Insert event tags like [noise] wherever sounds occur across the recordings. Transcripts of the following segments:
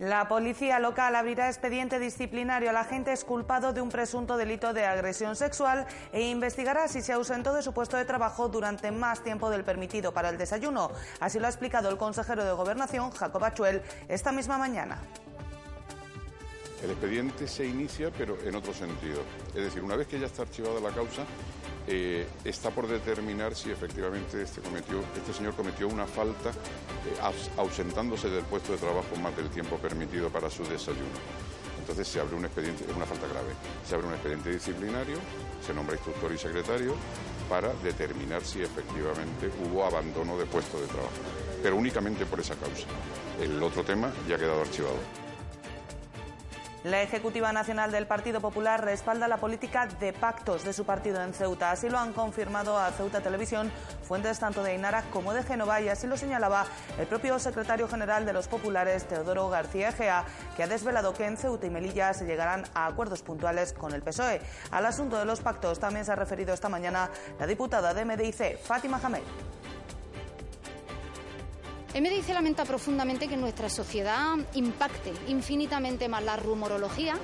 La policía local abrirá expediente disciplinario al agente culpado de un presunto delito de agresión sexual e investigará si se ausentó de su puesto de trabajo durante más tiempo del permitido para el desayuno. Así lo ha explicado el consejero de Gobernación, Jacob Achuel, esta misma mañana. El expediente se inicia, pero en otro sentido. Es decir, una vez que ya está archivada la causa, eh, está por determinar si efectivamente este, este señor cometió una falta eh, ausentándose del puesto de trabajo más del tiempo permitido para su desayuno. Entonces se abre un expediente, es una falta grave, se abre un expediente disciplinario, se nombra instructor y secretario para determinar si efectivamente hubo abandono de puesto de trabajo, pero únicamente por esa causa. El otro tema ya ha quedado archivado. La Ejecutiva Nacional del Partido Popular respalda la política de pactos de su partido en Ceuta. Así lo han confirmado a Ceuta Televisión fuentes tanto de Inara como de Génova y así lo señalaba el propio secretario general de los populares, Teodoro García Egea, que ha desvelado que en Ceuta y Melilla se llegarán a acuerdos puntuales con el PSOE. Al asunto de los pactos también se ha referido esta mañana la diputada de MDIC, Fátima Jamel. MDIC lamenta profundamente que nuestra sociedad impacte infinitamente más la rumorología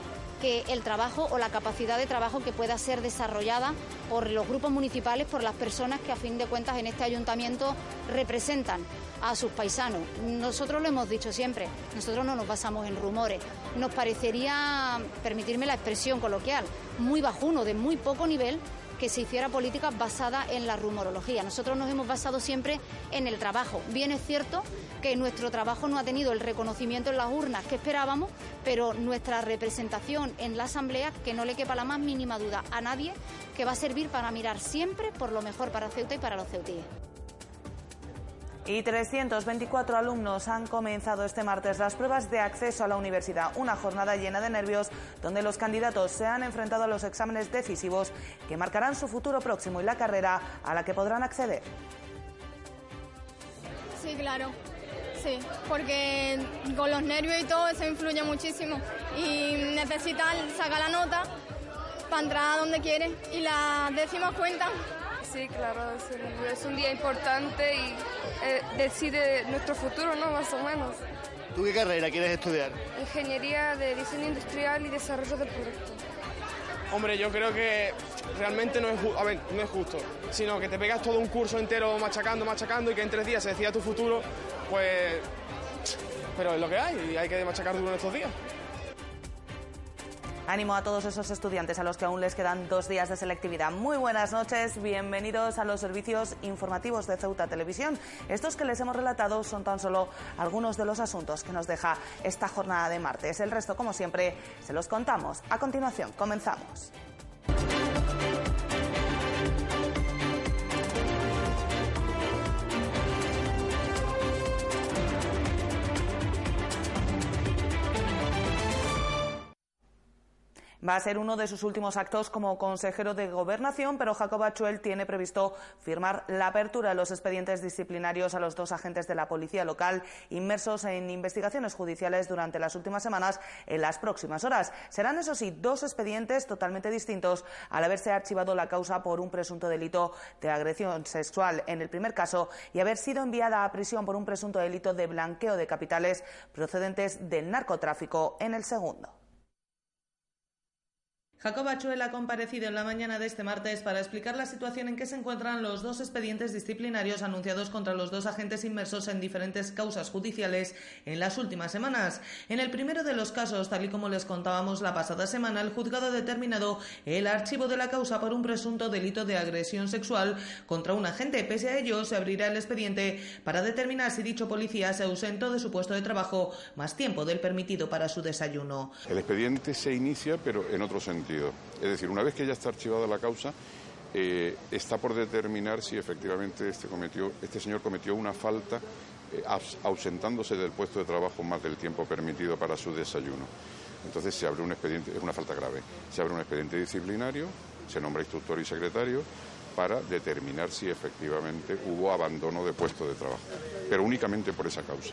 que el trabajo o la capacidad de trabajo que pueda ser desarrollada por los grupos municipales, por las personas que a fin de cuentas en este ayuntamiento representan a sus paisanos. Nosotros lo hemos dicho siempre, nosotros no nos basamos en rumores. Nos parecería, permitirme la expresión coloquial, muy bajuno, de muy poco nivel, que se hiciera política basada en la rumorología. Nosotros nos hemos basado siempre en el trabajo. Bien es cierto que nuestro trabajo no ha tenido el reconocimiento en las urnas que esperábamos, pero nuestra representación en la Asamblea, que no le quepa la más mínima duda a nadie, que va a servir para mirar siempre por lo mejor para Ceuta y para los ceutíes. Y 324 alumnos han comenzado este martes las pruebas de acceso a la universidad, una jornada llena de nervios donde los candidatos se han enfrentado a los exámenes decisivos que marcarán su futuro próximo y la carrera a la que podrán acceder. Sí, claro. Sí, porque con los nervios y todo eso influye muchísimo y necesitan sacar la nota para entrar a donde quieren y las décimas cuentan. Sí, claro, es un, día importante y eh, decide nuestro futuro, ¿no? Más o menos. ¿Tú qué carrera quieres estudiar? Ingeniería de diseño industrial y desarrollo de productos. Hombre, yo creo que realmente no es, a ver, no es justo, sino que te pegas todo un curso entero machacando, machacando y que en tres días se decida tu futuro, pues... Pero es lo que hay y hay que machacar duro estos días. Ánimo a todos esos estudiantes a los que aún les quedan dos días de selectividad. Muy buenas noches, bienvenidos a los servicios informativos de Ceuta Televisión. Estos que les hemos relatado son tan solo algunos de los asuntos que nos deja esta jornada de martes. El resto, como siempre, se los contamos. A continuación, comenzamos. Va a ser uno de sus últimos actos como consejero de Gobernación, pero Jacob Achuel tiene previsto firmar la apertura de los expedientes disciplinarios a los dos agentes de la policía local inmersos en investigaciones judiciales durante las últimas semanas en las próximas horas. Serán, eso sí, dos expedientes totalmente distintos al haberse archivado la causa por un presunto delito de agresión sexual en el primer caso y haber sido enviada a prisión por un presunto delito de blanqueo de capitales procedentes del narcotráfico en el segundo. Jacob Achuel ha comparecido en la mañana de este martes para explicar la situación en que se encuentran los dos expedientes disciplinarios anunciados contra los dos agentes inmersos en diferentes causas judiciales en las últimas semanas. En el primero de los casos, tal y como les contábamos la pasada semana, el juzgado ha determinado el archivo de la causa por un presunto delito de agresión sexual contra un agente. Pese a ello, se abrirá el expediente para determinar si dicho policía se ausentó de su puesto de trabajo más tiempo del permitido para su desayuno. El expediente se inicia, pero en otro sentido. Es decir, una vez que ya está archivada la causa, eh, está por determinar si efectivamente este, este señor cometió una falta eh, ausentándose del puesto de trabajo más del tiempo permitido para su desayuno. Entonces se abre un expediente, es una falta grave, se abre un expediente disciplinario, se nombra instructor y secretario para determinar si efectivamente hubo abandono de puesto de trabajo, pero únicamente por esa causa.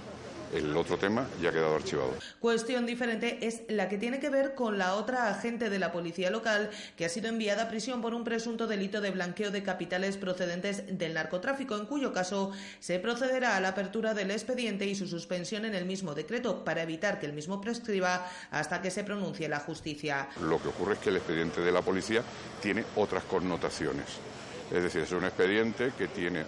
El otro tema ya ha quedado archivado. Cuestión diferente es la que tiene que ver con la otra agente de la policía local que ha sido enviada a prisión por un presunto delito de blanqueo de capitales procedentes del narcotráfico, en cuyo caso se procederá a la apertura del expediente y su suspensión en el mismo decreto para evitar que el mismo prescriba hasta que se pronuncie la justicia. Lo que ocurre es que el expediente de la policía tiene otras connotaciones. Es decir, es un expediente que tiene,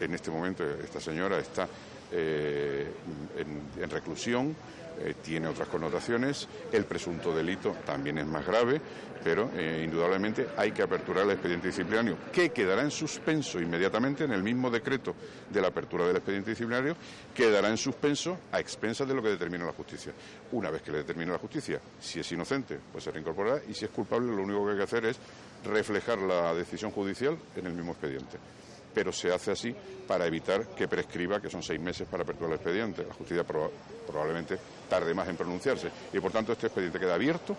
en este momento, esta señora está eh, en, reclusión, eh, tiene otras connotaciones, el presunto delito también es más grave, pero eh, indudablemente hay que aperturar el expediente disciplinario, que quedará en suspenso inmediatamente en el mismo decreto de la apertura del expediente disciplinario, quedará en suspenso a expensas de lo que determina la justicia. Una vez que le determine la justicia, si es inocente, pues se reincorporará y si es culpable, lo único que hay que hacer es reflejar la decisión judicial en el mismo expediente pero se hace así para evitar que prescriba, que son seis meses para apertura del expediente. La justicia probablemente tarde más en pronunciarse y, por tanto, este expediente queda abierto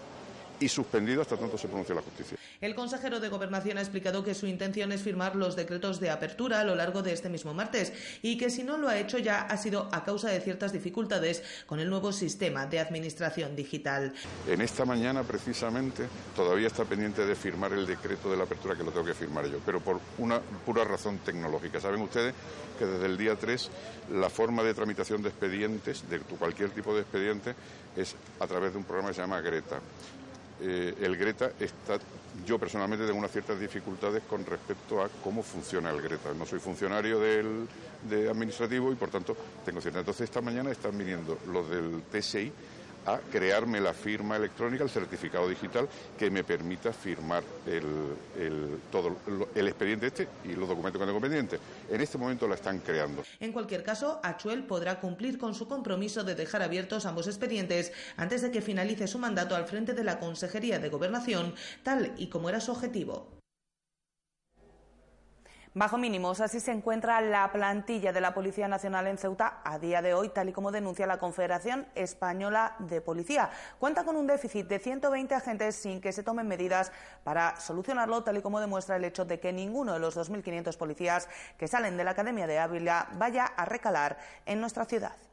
y suspendido hasta tanto se pronuncie la justicia. El consejero de Gobernación ha explicado que su intención es firmar los decretos de apertura a lo largo de este mismo martes y que si no lo ha hecho ya ha sido a causa de ciertas dificultades con el nuevo sistema de administración digital. En esta mañana precisamente todavía está pendiente de firmar el decreto de la apertura que lo tengo que firmar yo, pero por una pura razón tecnológica. Saben ustedes que desde el día 3 la forma de tramitación de expedientes, de cualquier tipo de expediente, es a través de un programa que se llama Greta. Eh, el Greta está, yo personalmente tengo unas ciertas dificultades con respecto a cómo funciona el Greta. No soy funcionario del de administrativo y por tanto tengo ciertas. Entonces esta mañana están viniendo los del TSI a crearme la firma electrónica, el certificado digital que me permita firmar el, todo el expediente este y los documentos que tengo pendientes. En este momento la están creando. En cualquier caso, Achuel podrá cumplir con su compromiso de dejar abiertos ambos expedientes antes de que finalice su mandato al frente de la Consejería de Gobernación, tal y como era su objetivo. Bajo mínimos, así se encuentra la plantilla de la Policía Nacional en Ceuta a día de hoy, tal y como denuncia la Confederación Española de Policía. Cuenta con un déficit de 120 agentes sin que se tomen medidas para solucionarlo, tal y como demuestra el hecho de que ninguno de los 2.500 policías que salen de la Academia de Ávila vaya a recalar en nuestra ciudad.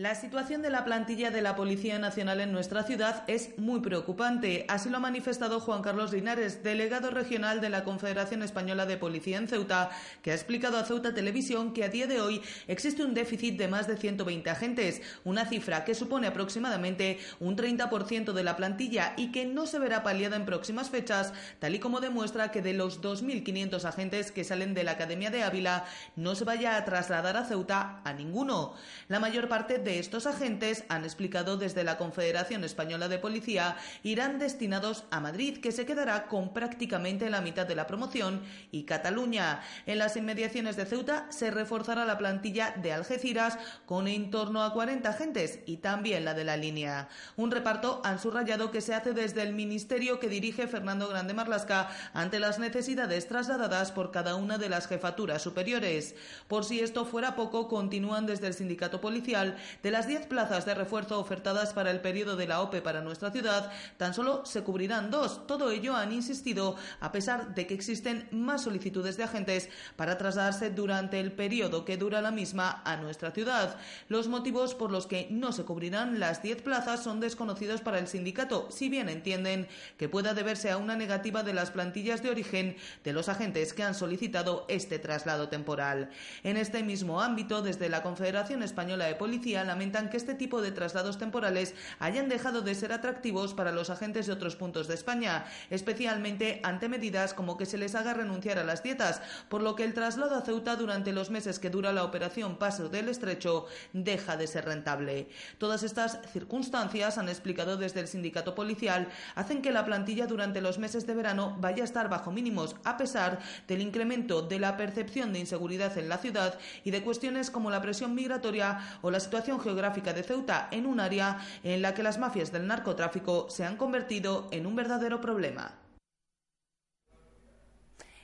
La situación de la plantilla de la Policía Nacional en nuestra ciudad es muy preocupante. Así lo ha manifestado Juan Carlos Linares, delegado regional de la Confederación Española de Policía en Ceuta, que ha explicado a Ceuta Televisión que a día de hoy existe un déficit de más de 120 agentes, una cifra que supone aproximadamente un 30% de la plantilla y que no se verá paliada en próximas fechas, tal y como demuestra que de los 2.500 agentes que salen de la Academia de Ávila no se vaya a trasladar a Ceuta a ninguno. La mayor parte de estos agentes, han explicado desde la Confederación Española de Policía, irán destinados a Madrid, que se quedará con prácticamente la mitad de la promoción, y Cataluña. En las inmediaciones de Ceuta se reforzará la plantilla de Algeciras con en torno a 40 agentes y también la de la línea. Un reparto han subrayado que se hace desde el ministerio que dirige Fernando Grande Marlasca ante las necesidades trasladadas por cada una de las jefaturas superiores. Por si esto fuera poco, continúan desde el sindicato policial de las 10 plazas de refuerzo ofertadas para el periodo de la OPE para nuestra ciudad, tan solo se cubrirán dos. Todo ello han insistido, a pesar de que existen más solicitudes de agentes para trasladarse durante el periodo que dura la misma a nuestra ciudad. Los motivos por los que no se cubrirán las 10 plazas son desconocidos para el sindicato, si bien entienden que pueda deberse a una negativa de las plantillas de origen de los agentes que han solicitado este traslado temporal. En este mismo ámbito, desde la Confederación Española de Policía lamentan que este tipo de traslados temporales hayan dejado de ser atractivos para los agentes de otros puntos de España, especialmente ante medidas como que se les haga renunciar a las dietas, por lo que el traslado a Ceuta durante los meses que dura la operación Paso del Estrecho deja de ser rentable. Todas estas circunstancias, han explicado desde el sindicato policial, hacen que la plantilla durante los meses de verano vaya a estar bajo mínimos, a pesar del incremento de la percepción de inseguridad en la ciudad y de cuestiones como la presión migratoria o la situación geográfica de Ceuta en un área en la que las mafias del narcotráfico se han convertido en un verdadero problema.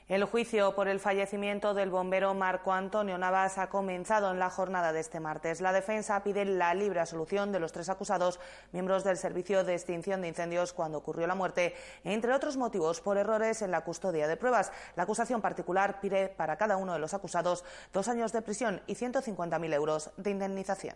El juicio por el fallecimiento del bombero Marco Antonio Navas ha comenzado en la jornada de este martes. La defensa pide la libre absolución de los tres acusados, miembros del Servicio de Extinción de Incendios, cuando ocurrió la muerte, entre otros motivos por errores en la custodia de pruebas. La acusación particular pide para cada uno de los acusados dos años de prisión y 150.000 euros de indemnización.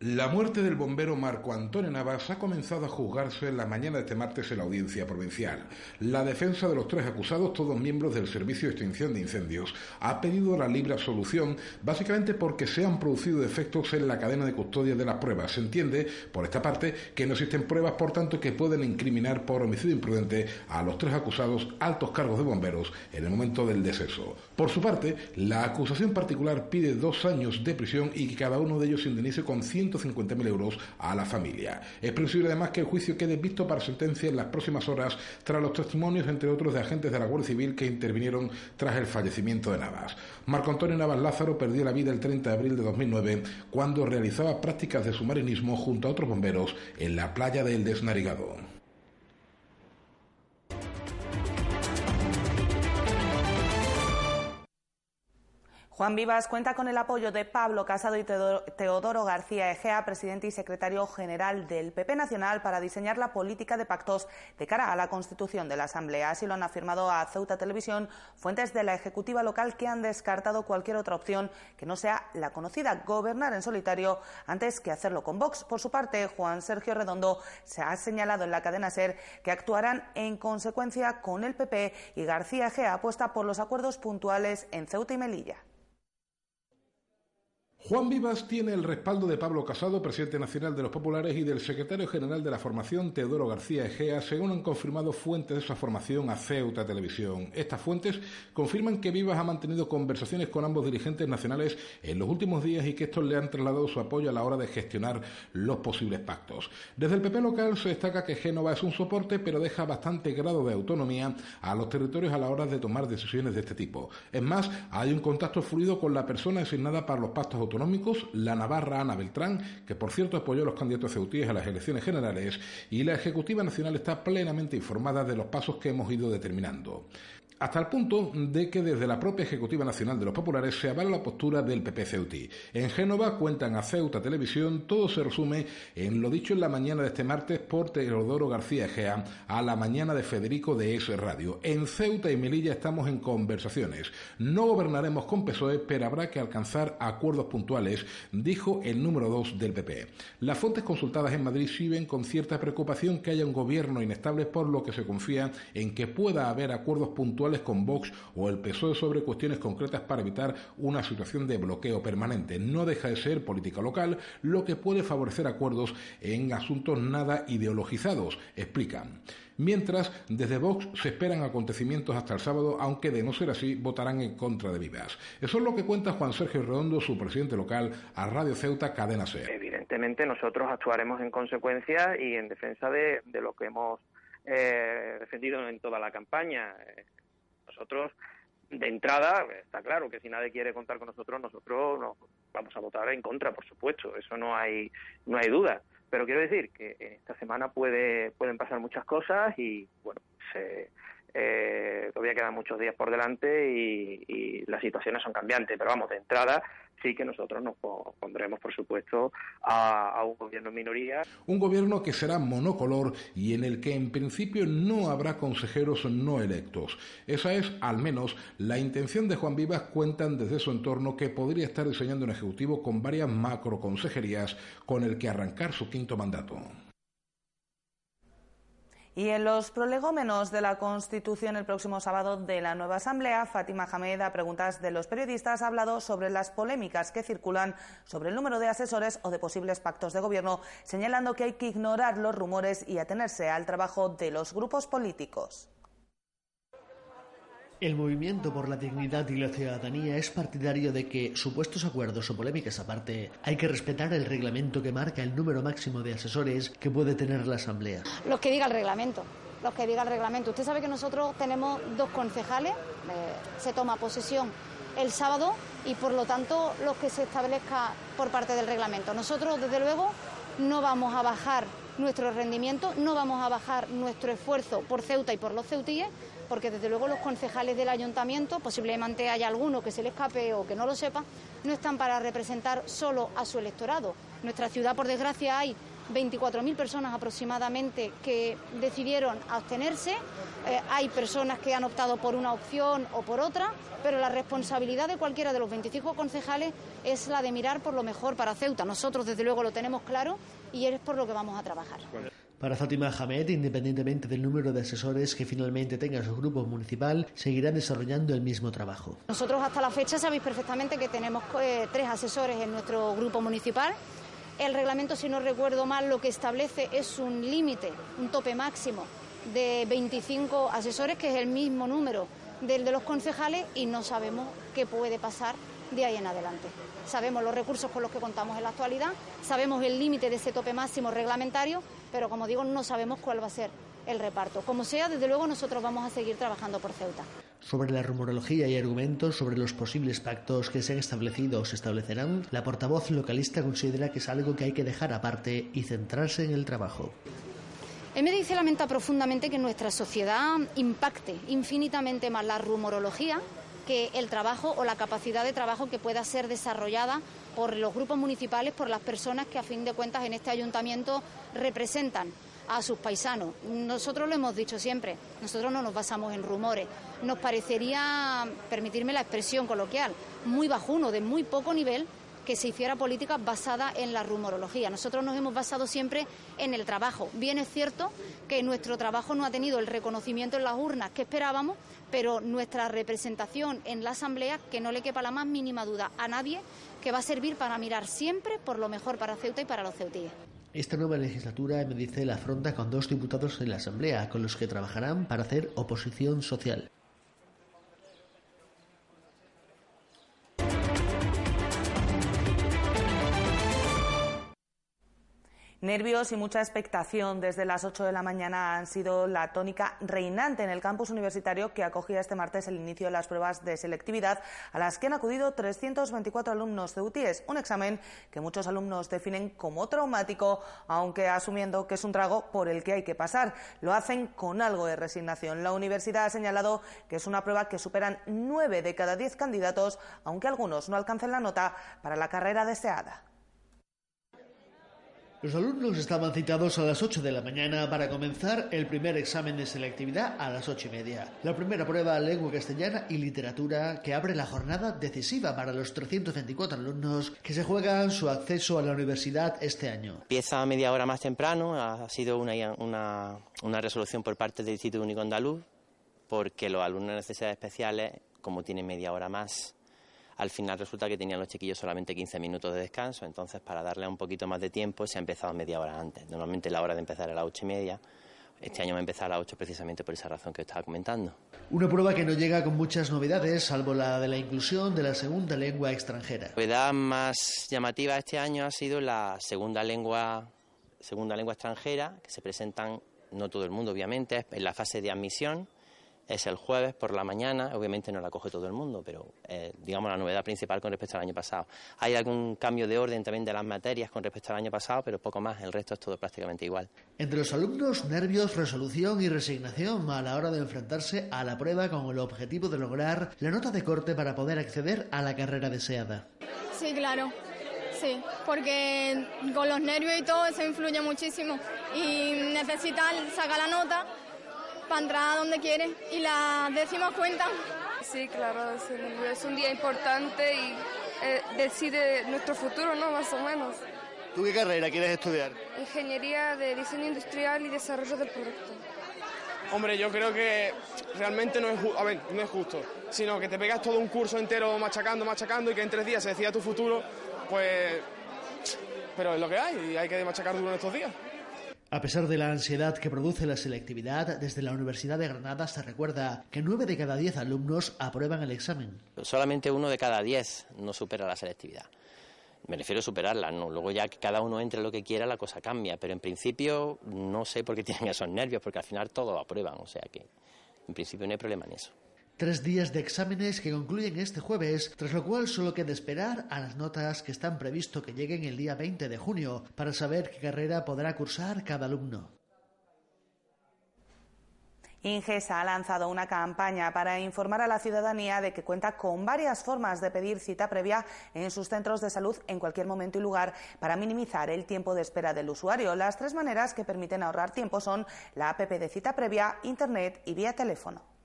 La muerte del bombero Marco Antonio Navas ha comenzado a juzgarse en la mañana de este martes en la audiencia provincial. La defensa de los tres acusados, todos miembros del Servicio de Extinción de Incendios, ha pedido la libre absolución básicamente porque se han producido defectos en la cadena de custodia de las pruebas. Se entiende, por esta parte, que no existen pruebas, por tanto, que pueden incriminar por homicidio imprudente a los tres acusados altos cargos de bomberos en el momento del deceso. Por su parte, la acusación particular pide dos años de prisión y que cada uno de ellos se indemnice con 150.000 euros a la familia. Es previsible además que el juicio quede visto para sentencia en las próximas horas tras los testimonios, entre otros, de agentes de la Guardia Civil que intervinieron tras el fallecimiento de Navas. Marco Antonio Navas Lázaro perdió la vida el 30 de abril de 2009 cuando realizaba prácticas de submarinismo junto a otros bomberos en la playa del Desnarigado. Juan Vivas cuenta con el apoyo de Pablo Casado y Teodoro García Egea, presidente y secretario general del PP Nacional, para diseñar la política de pactos de cara a la constitución de la Asamblea. Así lo han afirmado a Ceuta Televisión fuentes de la Ejecutiva local que han descartado cualquier otra opción que no sea la conocida, gobernar en solitario antes que hacerlo con Vox. Por su parte, Juan Sergio Redondo se ha señalado en la cadena SER que actuarán en consecuencia con el PP y García Egea apuesta por los acuerdos puntuales en Ceuta y Melilla. Juan Vivas tiene el respaldo de Pablo Casado, presidente nacional de los populares, y del secretario general de la formación, Teodoro García Egea, según han confirmado fuentes de esa formación a Ceuta Televisión. Estas fuentes confirman que Vivas ha mantenido conversaciones con ambos dirigentes nacionales en los últimos días y que estos le han trasladado su apoyo a la hora de gestionar los posibles pactos. Desde el PP local se destaca que Génova es un soporte, pero deja bastante grado de autonomía a los territorios a la hora de tomar decisiones de este tipo. Es más, hay un contacto fluido con la persona designada para los pactos autonómicos la Navarra Ana Beltrán, que por cierto apoyó a los candidatos ceutíes a las elecciones generales, y la Ejecutiva Nacional está plenamente informada de los pasos que hemos ido determinando hasta el punto de que desde la propia Ejecutiva Nacional de los Populares se avala la postura del PP Ceuti. En Génova cuentan a Ceuta Televisión, todo se resume en lo dicho en la mañana de este martes por Teodoro García Egea a la mañana de Federico de S Radio. En Ceuta y Melilla estamos en conversaciones. No gobernaremos con PSOE, pero habrá que alcanzar acuerdos puntuales, dijo el número dos del PP. Las fuentes consultadas en Madrid siguen con cierta preocupación que haya un gobierno inestable, por lo que se confía en que pueda haber acuerdos puntuales con Vox o el PSOE sobre cuestiones concretas para evitar una situación de bloqueo permanente. No deja de ser política local, lo que puede favorecer acuerdos en asuntos nada ideologizados, explican. Mientras, desde Vox se esperan acontecimientos hasta el sábado, aunque de no ser así, votarán en contra de Vivas. Eso es lo que cuenta Juan Sergio Redondo, su presidente local, a Radio Ceuta Cadena C. Evidentemente, nosotros actuaremos en consecuencia y en defensa de, lo que hemos eh, defendido en toda la campaña. Nosotros, de entrada, está claro que si nadie quiere contar con nosotros, nosotros nos vamos a votar en contra, por supuesto, eso no hay, no hay duda. Pero quiero decir que esta semana puede, pueden pasar muchas cosas y, bueno, se, eh, todavía quedan muchos días por delante y, las situaciones son cambiantes, pero vamos, de entrada sí que nosotros nos pondremos, por supuesto, a, un gobierno en minoría. Un gobierno que será monocolor y en el que en principio no habrá consejeros no electos. Esa es, al menos, la intención de Juan Vivas. Cuentan desde su entorno que podría estar diseñando un ejecutivo con varias macroconsejerías con el que arrancar su quinto mandato. Y en los prolegómenos de la Constitución el próximo sábado de la nueva Asamblea, Fátima Hamed, a preguntas de los periodistas, ha hablado sobre las polémicas que circulan sobre el número de asesores o de posibles pactos de gobierno, señalando que hay que ignorar los rumores y atenerse al trabajo de los grupos políticos. El movimiento por la dignidad y la ciudadanía es partidario de que, supuestos acuerdos o polémicas aparte, hay que respetar el reglamento que marca el número máximo de asesores que puede tener la Asamblea. Los que diga el reglamento, los que diga el reglamento. Usted sabe que nosotros tenemos dos concejales, eh, se toma posesión el sábado y por lo tanto los que se establezca por parte del reglamento. Nosotros, desde luego, no vamos a bajar nuestro rendimiento, no vamos a bajar nuestro esfuerzo por Ceuta y por los ceutíes, porque desde luego los concejales del ayuntamiento, posiblemente haya alguno que se le escape o que no lo sepa, no están para representar solo a su electorado. Nuestra ciudad, por desgracia, hay 24.000 personas aproximadamente que decidieron abstenerse. Eh, hay personas que han optado por una opción o por otra, pero la responsabilidad de cualquiera de los 25 concejales es la de mirar por lo mejor para Ceuta. Nosotros, desde luego, lo tenemos claro y es por lo que vamos a trabajar. Para Fátima Hamed, independientemente del número de asesores que finalmente tenga su grupo municipal, seguirá desarrollando el mismo trabajo. Nosotros hasta la fecha sabéis perfectamente que tenemos eh, tres asesores en nuestro grupo municipal. El reglamento, si no recuerdo mal, lo que establece es un límite, un tope máximo de 25 asesores, que es el mismo número del de los concejales, y no sabemos qué puede pasar de ahí en adelante. Sabemos los recursos con los que contamos en la actualidad, sabemos el límite de ese tope máximo reglamentario, pero como digo, no sabemos cuál va a ser el reparto. Como sea, desde luego nosotros vamos a seguir trabajando por Ceuta. Sobre la rumorología y argumentos sobre los posibles pactos que se han establecido o se establecerán, la portavoz localista considera que es algo que hay que dejar aparte y centrarse en el trabajo. El me dice lamenta profundamente que nuestra sociedad impacte infinitamente más la rumorología que el trabajo o la capacidad de trabajo que pueda ser desarrollada por los grupos municipales, por las personas que a fin de cuentas en este ayuntamiento representan a sus paisanos. Nosotros lo hemos dicho siempre, nosotros no nos basamos en rumores. Nos parecería, permitirme la expresión coloquial, muy bajuno, de muy poco nivel, que se hiciera política basada en la rumorología. Nosotros nos hemos basado siempre en el trabajo. Bien es cierto que nuestro trabajo no ha tenido el reconocimiento en las urnas que esperábamos, pero nuestra representación en la Asamblea, que no le quepa la más mínima duda a nadie, que va a servir para mirar siempre por lo mejor para Ceuta y para los ceutíes. Esta nueva legislatura, me dice, la afronta con dos diputados en la Asamblea, con los que trabajarán para hacer oposición social. Nervios y mucha expectación desde las 8 de la mañana han sido la tónica reinante en el campus universitario que acogía este martes el inicio de las pruebas de selectividad a las que han acudido 324 alumnos de UTIES, un examen que muchos alumnos definen como traumático, aunque asumiendo que es un trago por el que hay que pasar. Lo hacen con algo de resignación. La universidad ha señalado que es una prueba que superan 9 de cada 10 candidatos, aunque algunos no alcancen la nota para la carrera deseada. Los alumnos estaban citados a las 8 de la mañana para comenzar el primer examen de selectividad a las 8 y media. La primera prueba, lengua castellana y literatura, que abre la jornada decisiva para los 324 alumnos que se juegan su acceso a la universidad este año. Empieza media hora más temprano, ha sido una, una, una resolución por parte del Instituto Único Andaluz, porque los alumnos de necesidades especiales, como tienen media hora más al final resulta que tenían los chiquillos solamente 15 minutos de descanso, entonces para darle un poquito más de tiempo se ha empezado media hora antes. Normalmente la hora de empezar era a las ocho y media. Este año va a empezar a las 8 precisamente por esa razón que estaba comentando. Una prueba que no llega con muchas novedades, salvo la de la inclusión de la segunda lengua extranjera. La novedad más llamativa este año ha sido la segunda lengua, segunda lengua extranjera, que se presentan, no todo el mundo obviamente, en la fase de admisión es el jueves por la mañana, obviamente no la coge todo el mundo, pero eh, digamos la novedad principal con respecto al año pasado. Hay algún cambio de orden también de las materias con respecto al año pasado, pero poco más, el resto es todo prácticamente igual. Entre los alumnos, nervios, resolución y resignación a la hora de enfrentarse a la prueba con el objetivo de lograr la nota de corte para poder acceder a la carrera deseada. Sí, claro. Sí, porque con los nervios y todo eso influye muchísimo y necesitan sacar la nota para entrar a donde quiere y las décimas cuentan. Sí, claro, es un día importante y eh, decide nuestro futuro, ¿no? Más o menos. ¿Tú qué carrera quieres estudiar? Ingeniería de diseño industrial y desarrollo del producto. Hombre, yo creo que realmente no es, a ver, no es justo, sino que te pegas todo un curso entero machacando, machacando y que en tres días se decida tu futuro, pues... Pero es lo que hay y hay que machacar duro en estos días. A pesar de la ansiedad que produce la selectividad, desde la Universidad de Granada se recuerda que nueve de cada diez alumnos aprueban el examen. Solamente uno de cada diez no supera la selectividad. Me refiero a superarla, no. Luego ya que cada uno entre lo que quiera, la cosa cambia. Pero en principio no sé por qué [laughs] tienen esos nervios, porque al final todos aprueban. O sea que en principio no hay problema en eso. Tres días de exámenes que concluyen este jueves, tras lo cual solo queda esperar a las notas que están previsto que lleguen el día 20 de junio para saber qué carrera podrá cursar cada alumno. Ingesa ha lanzado una campaña para informar a la ciudadanía de que cuenta con varias formas de pedir cita previa en sus centros de salud en cualquier momento y lugar para minimizar el tiempo de espera del usuario. Las tres maneras que permiten ahorrar tiempo son la APP de cita previa, Internet y vía teléfono.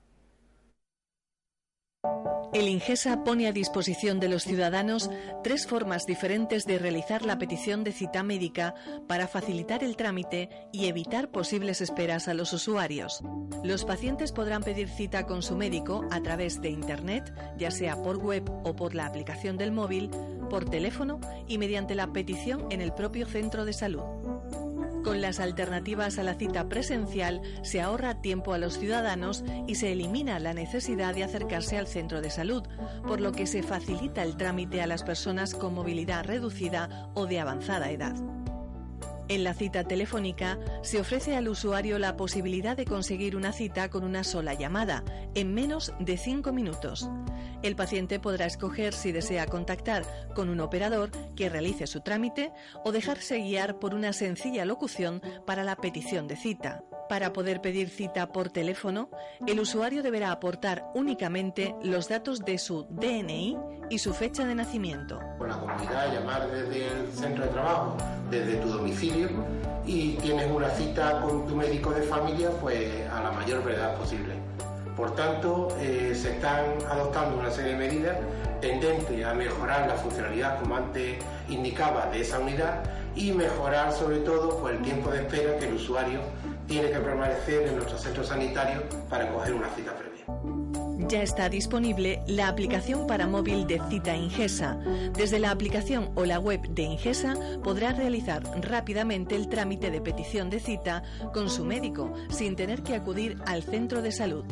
El Ingesa pone a disposición de los ciudadanos tres formas diferentes de realizar la petición de cita médica para facilitar el trámite y evitar posibles esperas a los usuarios. Los pacientes podrán pedir cita con su médico a través de Internet, ya sea por web o por la aplicación del móvil, por teléfono y mediante la petición en el propio centro de salud. Con las alternativas a la cita presencial se ahorra tiempo a los ciudadanos y se elimina la necesidad de acercarse al centro de salud, por lo que se facilita el trámite a las personas con movilidad reducida o de avanzada edad. En la cita telefónica se ofrece al usuario la posibilidad de conseguir una cita con una sola llamada, en menos de cinco minutos. El paciente podrá escoger si desea contactar con un operador que realice su trámite o dejarse guiar por una sencilla locución para la petición de cita. Para poder pedir cita por teléfono, el usuario deberá aportar únicamente los datos de su DNI y su fecha de nacimiento. Con la comunidad, llamar desde el centro de trabajo, desde tu domicilio y tienes una cita con tu médico de familia, pues a la mayor brevedad posible. Por tanto, eh, se están adoptando una serie de medidas tendentes a mejorar la funcionalidad, como antes indicaba, de esa unidad y mejorar sobre todo pues, el tiempo de espera que el usuario tiene que permanecer en nuestro centro sanitario para coger una cita previa. Ya está disponible la aplicación para móvil de Cita Ingesa. Desde la aplicación o la web de Ingesa podrá realizar rápidamente el trámite de petición de cita con su médico sin tener que acudir al centro de salud.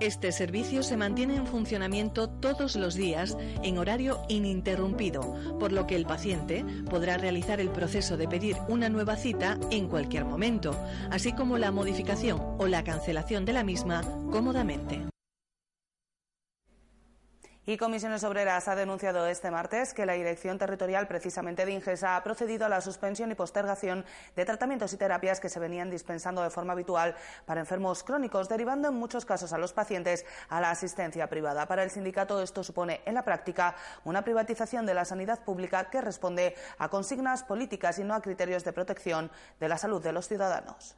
Este servicio se mantiene en funcionamiento todos los días en horario ininterrumpido, por lo que el paciente podrá realizar el proceso de pedir una nueva cita en cualquier momento, así como la modificación o la cancelación de la misma cómodamente. Y Comisiones Obreras ha denunciado este martes que la Dirección Territorial precisamente de Ingesa ha procedido a la suspensión y postergación de tratamientos y terapias que se venían dispensando de forma habitual para enfermos crónicos, derivando en muchos casos a los pacientes a la asistencia privada. Para el sindicato esto supone en la práctica una privatización de la sanidad pública que responde a consignas políticas y no a criterios de protección de la salud de los ciudadanos.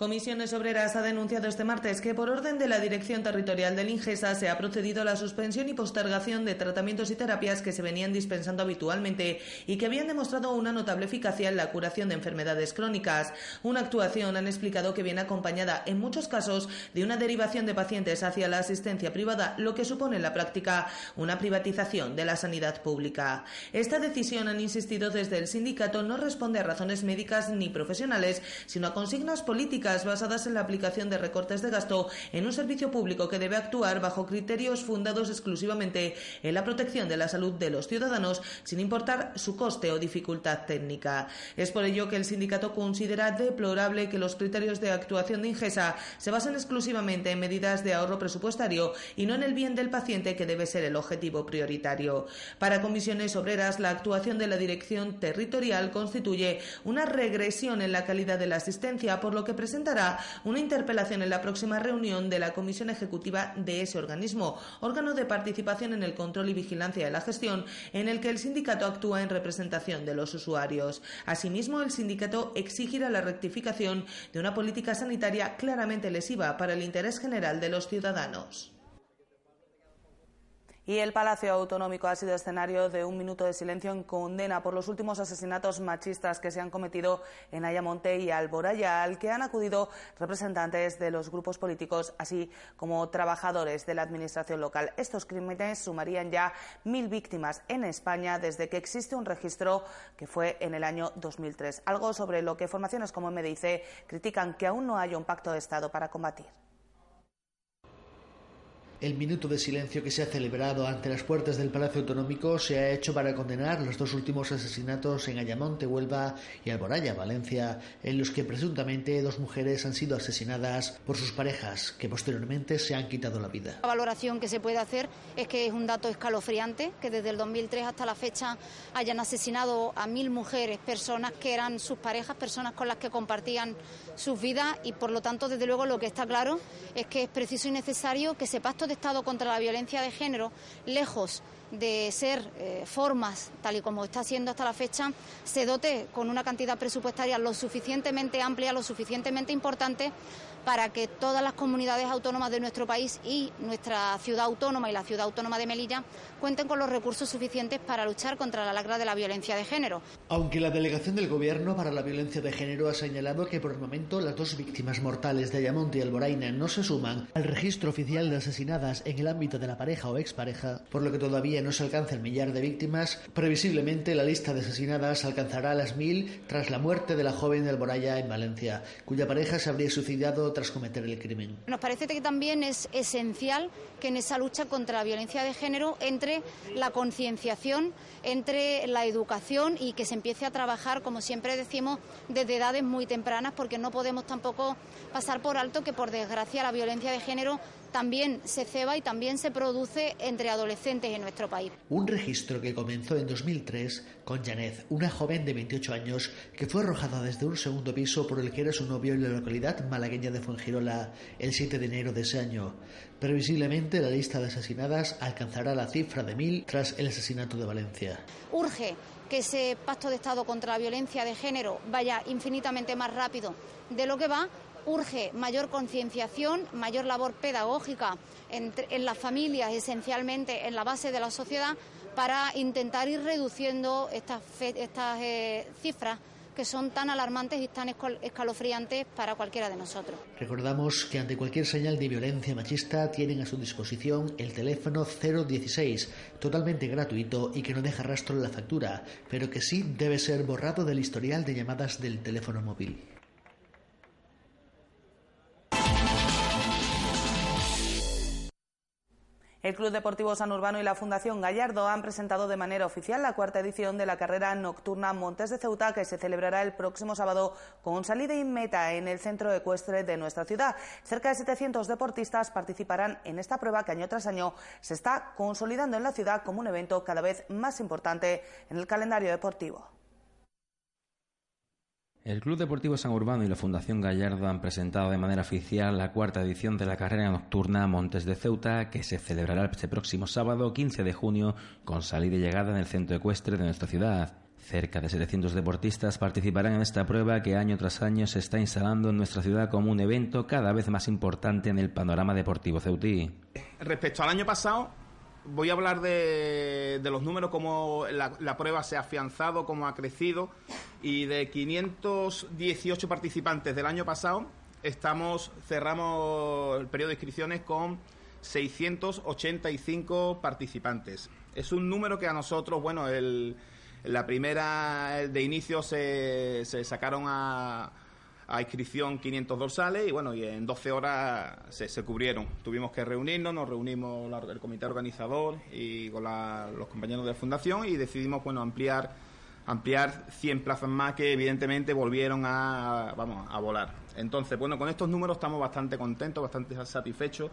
Comisiones Obreras ha denunciado este martes que por orden de la Dirección Territorial del Ingesa se ha procedido a la suspensión y postergación de tratamientos y terapias que se venían dispensando habitualmente y que habían demostrado una notable eficacia en la curación de enfermedades crónicas. Una actuación, han explicado, que viene acompañada en muchos casos de una derivación de pacientes hacia la asistencia privada, lo que supone en la práctica una privatización de la sanidad pública. Esta decisión, han insistido desde el sindicato, no responde a razones médicas ni profesionales, sino a consignas políticas basadas en la aplicación de recortes de gasto en un servicio público que debe actuar bajo criterios fundados exclusivamente en la protección de la salud de los ciudadanos, sin importar su coste o dificultad técnica. Es por ello que el sindicato considera deplorable que los criterios de actuación de Ingesa se basen exclusivamente en medidas de ahorro presupuestario y no en el bien del paciente, que debe ser el objetivo prioritario. Para comisiones obreras, la actuación de la dirección territorial constituye una regresión en la calidad de la asistencia, por lo que presenta presentará una interpelación en la próxima reunión de la Comisión Ejecutiva de ese organismo, órgano de participación en el control y vigilancia de la gestión, en el que el sindicato actúa en representación de los usuarios. Asimismo, el sindicato exigirá la rectificación de una política sanitaria claramente lesiva para el interés general de los ciudadanos. Y el Palacio Autonómico ha sido escenario de un minuto de silencio en condena por los últimos asesinatos machistas que se han cometido en Ayamonte y Alboraya, al que han acudido representantes de los grupos políticos, así como trabajadores de la Administración local. Estos crímenes sumarían ya mil víctimas en España desde que existe un registro que fue en el año 2003. Algo sobre lo que formaciones como MDIC critican que aún no haya un pacto de Estado para combatir. El minuto de silencio que se ha celebrado ante las puertas del Palacio Autonómico se ha hecho para condenar los dos últimos asesinatos en Ayamonte, Huelva y Alboraya, Valencia, en los que presuntamente dos mujeres han sido asesinadas por sus parejas, que posteriormente se han quitado la vida. La valoración que se puede hacer es que es un dato escalofriante, que desde el 2003 hasta la fecha hayan asesinado a mil mujeres, personas que eran sus parejas, personas con las que compartían sus vidas y por lo tanto, desde luego, lo que está claro es que es preciso y necesario que ese pacto de Estado contra la violencia de género, lejos de ser eh, formas, tal y como está siendo hasta la fecha, se dote con una cantidad presupuestaria lo suficientemente amplia, lo suficientemente importante para que todas las comunidades autónomas de nuestro país y nuestra ciudad autónoma y la ciudad autónoma de Melilla cuenten con los recursos suficientes para luchar contra la lacra de la violencia de género. Aunque la delegación del Gobierno para la violencia de género ha señalado que por el momento las dos víctimas mortales de Ayamonte y Alboraina no se suman al registro oficial de asesinadas en el ámbito de la pareja o expareja, por lo que todavía no se alcanza el millar de víctimas, previsiblemente la lista de asesinadas alcanzará las mil tras la muerte de la joven de Alboraya en Valencia, cuya pareja se habría suicidado tras cometer el crimen. Nos parece que también es esencial que en esa lucha contra la violencia de género entre la concienciación, entre la educación y que se empiece a trabajar, como siempre decimos, desde edades muy tempranas, porque no podemos tampoco pasar por alto que, por desgracia, la violencia de género también se ceba y también se produce entre adolescentes en nuestro país. Un registro que comenzó en 2003 con Janet, una joven de 28 años que fue arrojada desde un segundo piso por el que era su novio en la localidad malagueña de Fuengirola el 7 de enero de ese año. Previsiblemente la lista de asesinadas alcanzará la cifra de mil tras el asesinato de Valencia. Urge que ese pacto de Estado contra la violencia de género vaya infinitamente más rápido de lo que va urge mayor concienciación, mayor labor pedagógica en, las familias, esencialmente en la base de la sociedad, para intentar ir reduciendo estas, eh, cifras que son tan alarmantes y tan escalofriantes para cualquiera de nosotros. Recordamos que ante cualquier señal de violencia machista tienen a su disposición el teléfono 016, totalmente gratuito y que no deja rastro en la factura, pero que sí debe ser borrado del historial de llamadas del teléfono móvil. El Club Deportivo San Urbano y la Fundación Gallardo han presentado de manera oficial la cuarta edición de la carrera nocturna Montes de Ceuta que se celebrará el próximo sábado con salida y meta en el centro ecuestre de nuestra ciudad. Cerca de 700 deportistas participarán en esta prueba que año tras año se está consolidando en la ciudad como un evento cada vez más importante en el calendario deportivo. El Club Deportivo San Urbano y la Fundación Gallardo han presentado de manera oficial la cuarta edición de la carrera nocturna Montes de Ceuta, que se celebrará este próximo sábado 15 de junio con salida y llegada en el centro ecuestre de nuestra ciudad. Cerca de 700 deportistas participarán en esta prueba que año tras año se está instalando en nuestra ciudad como un evento cada vez más importante en el panorama deportivo ceutí. Respecto al año pasado, voy a hablar de, los números, cómo la, prueba se ha afianzado, cómo ha crecido. Y de 518 participantes del año pasado, estamos cerramos el periodo de inscripciones con 685 participantes. Es un número que a nosotros, bueno, el, la primera de inicio se, se sacaron a a inscripción 500 dorsales y bueno, y en 12 horas se, cubrieron. Tuvimos que reunirnos, nos reunimos el comité organizador y con los compañeros de la fundación y decidimos bueno ampliar ampliar 100 plazas más que evidentemente volvieron a, vamos, a volar. Entonces, bueno, con estos números estamos bastante contentos, bastante satisfechos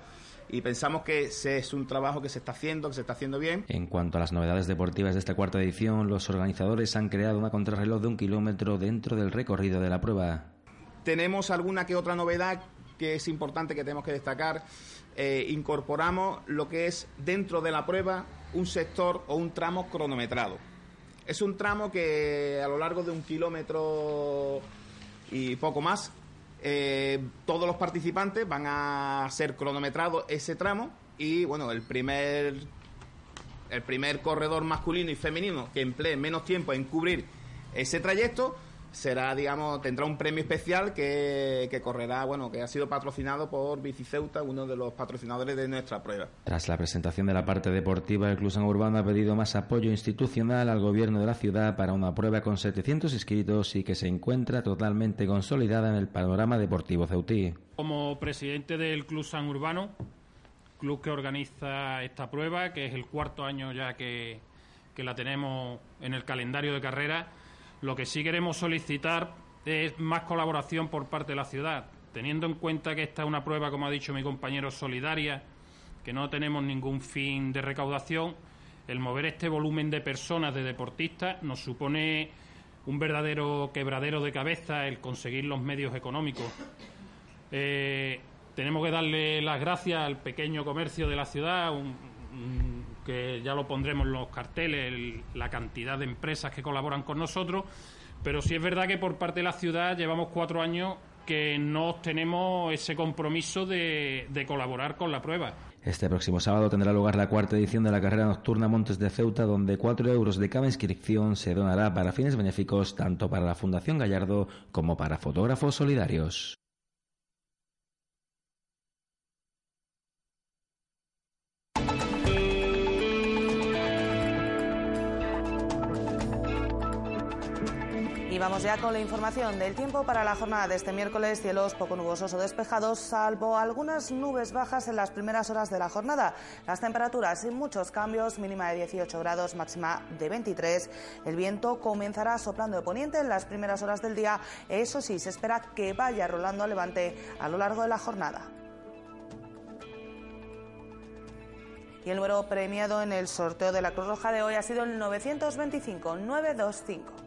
y pensamos que es un trabajo que se está haciendo, que se está haciendo bien. En cuanto a las novedades deportivas de esta cuarta edición, los organizadores han creado una contrarreloj de un kilómetro dentro del recorrido de la prueba. Tenemos alguna que otra novedad que es importante que tenemos que destacar. Eh, incorporamos lo que es dentro de la prueba un sector o un tramo cronometrado. Es un tramo que a lo largo de un kilómetro y poco más, eh, todos los participantes van a ser cronometrados ese tramo y bueno, el primer, el primer corredor masculino y femenino que emplee menos tiempo en cubrir ese trayecto será, digamos, tendrá un premio especial que, correrá, bueno, que ha sido patrocinado por Biciceuta, uno de los patrocinadores de nuestra prueba. Tras la presentación de la parte deportiva, el Club San Urbano ha pedido más apoyo institucional al gobierno de la ciudad para una prueba con 700 inscritos y que se encuentra totalmente consolidada en el panorama deportivo ceutí. Como presidente del Club San Urbano, club que organiza esta prueba, que es el cuarto año ya que, que la tenemos en el calendario de carrera. Lo que sí queremos solicitar es más colaboración por parte de la ciudad, teniendo en cuenta que esta es una prueba, como ha dicho mi compañero, solidaria, que no tenemos ningún fin de recaudación, el mover este volumen de personas, de deportistas, nos supone un verdadero quebradero de cabeza el conseguir los medios económicos. Eh, tenemos que darle las gracias al pequeño comercio de la ciudad, que ya lo pondremos en los carteles, la cantidad de empresas que colaboran con nosotros, pero sí es verdad que por parte de la ciudad llevamos cuatro años que no tenemos ese compromiso de colaborar con la prueba. Este próximo sábado tendrá lugar la cuarta edición de la carrera nocturna Montes de Ceuta, donde cuatro euros de cada inscripción se donará para fines benéficos tanto para la Fundación Gallardo como para fotógrafos solidarios. Y vamos ya con la información del tiempo para la jornada de este miércoles. Cielos poco nubosos o despejados, salvo algunas nubes bajas en las primeras horas de la jornada. Las temperaturas sin muchos cambios, mínima de 18 grados, máxima de 23. El viento comenzará soplando de poniente en las primeras horas del día. Eso sí, se espera que vaya rolando a levante a lo largo de la jornada. Y el número premiado en el sorteo de la Cruz Roja de hoy ha sido el 925 925.